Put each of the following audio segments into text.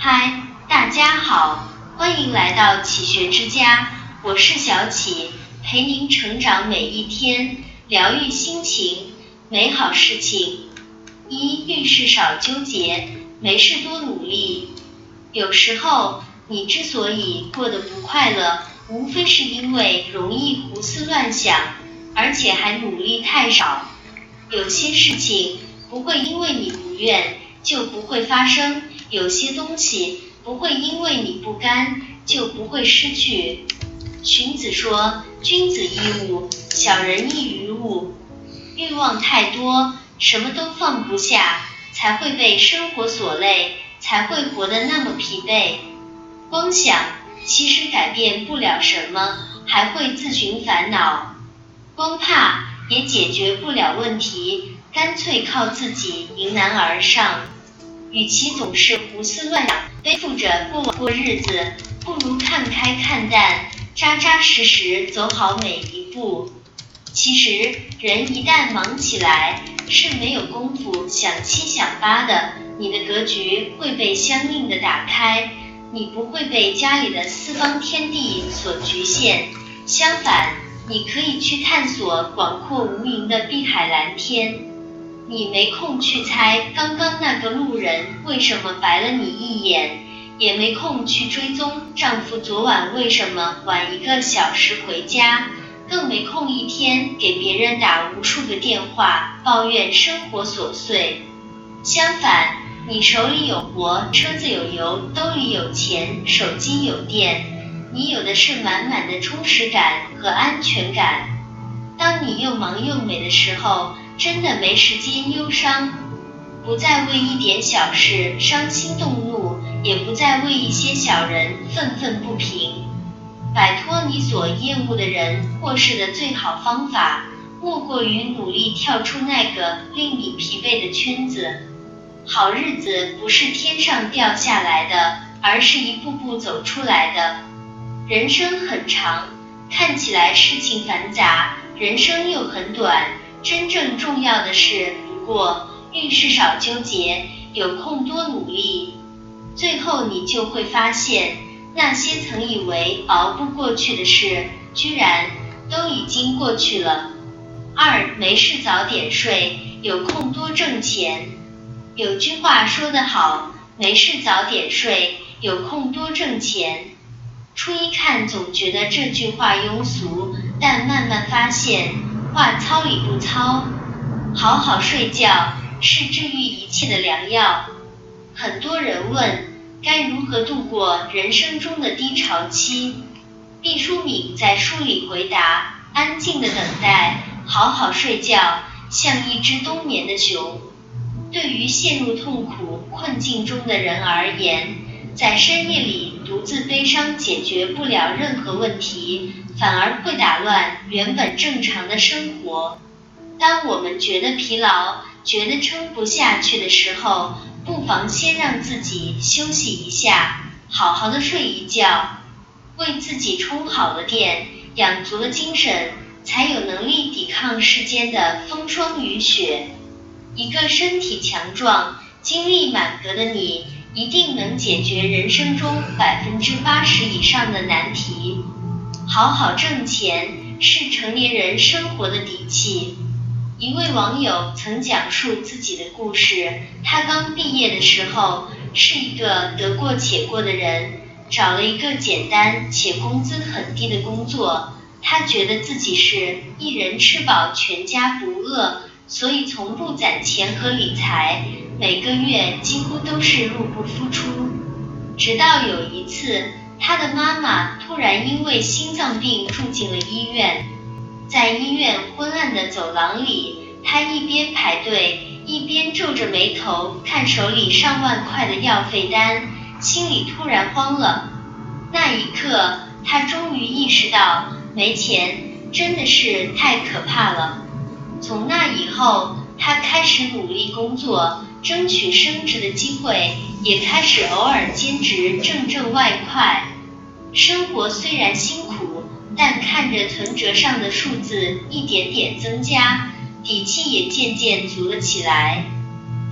嗨，大家好，欢迎来到启学之家，我是小启，陪您成长每一天，疗愈心情，美好事情。一遇事少纠结，没事多努力。有时候你之所以过得不快乐，无非是因为容易胡思乱想，而且还努力太少。有些事情不会因为你不愿就不会发生，有些东西不会因为你不甘就不会失去。荀子说：“君子易物，小人易于物。”欲望太多，什么都放不下，才会被生活所累，才会活得那么疲惫。光想其实改变不了什么，还会自寻烦恼。光怕也解决不了问题，干脆靠自己迎难而上。与其总是胡思乱想，背负着过往过日子，不如看开看淡，扎扎实实走好每一步。其实，人一旦忙起来，是没有功夫想七想八的。你的格局会被相应的打开，你不会被家里的四方天地所局限。相反，你可以去探索广阔无垠的碧海蓝天。你没空去猜刚刚那个路人为什么白了你一眼，也没空去追踪丈夫昨晚为什么晚一个小时回家，更没空一天给别人打无数个电话抱怨生活琐碎。相反，你手里有活，车子有油，兜里有钱，手机有电，你有的是满满的充实感和安全感。当你又忙又美的时候。真的没时间忧伤，不再为一点小事伤心动怒，也不再为一些小人愤愤不平。摆脱你所厌恶的人或事的最好方法，莫过于努力跳出那个令你疲惫的圈子。好日子不是天上掉下来的，而是一步步走出来的。人生很长，看起来事情繁杂，人生又很短。真正重要的是，不过遇事少纠结，有空多努力，最后你就会发现，那些曾以为熬不过去的事，居然都已经过去了。二，没事早点睡，有空多挣钱。有句话说得好，没事早点睡，有空多挣钱。初一看总觉得这句话庸俗，但慢慢发现。话糙理不糙，好好睡觉是治愈一切的良药。很多人问该如何度过人生中的低潮期，毕淑敏在书里回答：安静的等待，好好睡觉，像一只冬眠的熊。对于陷入痛苦困境中的人而言，在深夜里独自悲伤解决不了任何问题。反而会打乱原本正常的生活。当我们觉得疲劳、觉得撑不下去的时候，不妨先让自己休息一下，好好的睡一觉，为自己充好了电，养足了精神，才有能力抵抗世间的风霜雨雪。一个身体强壮、精力满格的你，一定能解决人生中百分之八十以上的难题。好好挣钱是成年人生活的底气。一位网友曾讲述自己的故事，他刚毕业的时候是一个得过且过的人，找了一个简单且工资很低的工作。他觉得自己是一人吃饱全家不饿，所以从不攒钱和理财，每个月几乎都是入不敷出。直到有一次。他的妈妈突然因为心脏病住进了医院，在医院昏暗的走廊里，他一边排队，一边皱着眉头看手里上万块的药费单，心里突然慌了。那一刻，他终于意识到，没钱真的是太可怕了。从那以后，他开始努力工作，争取升职的机会，也开始偶尔兼职挣挣外快。生活虽然辛苦，但看着存折上的数字一点点增加，底气也渐渐足了起来。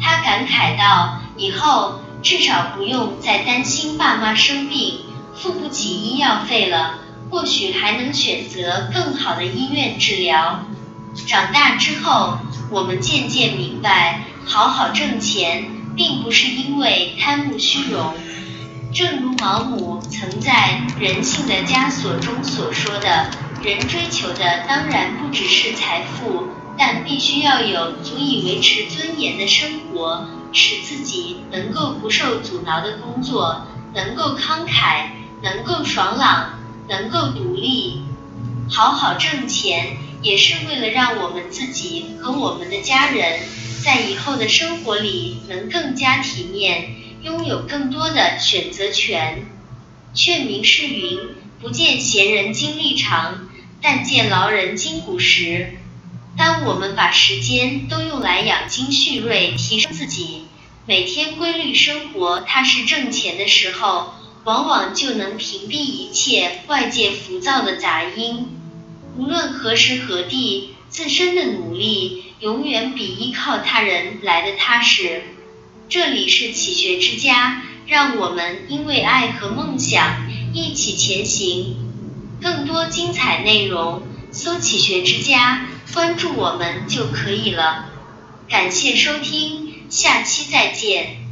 他感慨道：“以后至少不用再担心爸妈生病付不起医药费了，或许还能选择更好的医院治疗。长大之后，我们渐渐明白，好好挣钱，并不是因为贪慕虚荣。正如毛姆曾在《人性的枷锁》中所说的，人追求的当然不只是财富，但必须要有足以维持尊严的生活，使自己能够不受阻挠的工作，能够慷慨，能够爽朗，能够独立。好好挣钱。也是为了让我们自己和我们的家人在以后的生活里能更加体面，拥有更多的选择权。劝民是云：不见贤人经历长，但见劳人筋骨实。当我们把时间都用来养精蓄锐、提升自己，每天规律生活、踏实挣钱的时候，往往就能屏蔽一切外界浮躁的杂音。无论何时何地，自身的努力永远比依靠他人来的踏实。这里是启学之家，让我们因为爱和梦想一起前行。更多精彩内容，搜“启学之家”，关注我们就可以了。感谢收听，下期再见。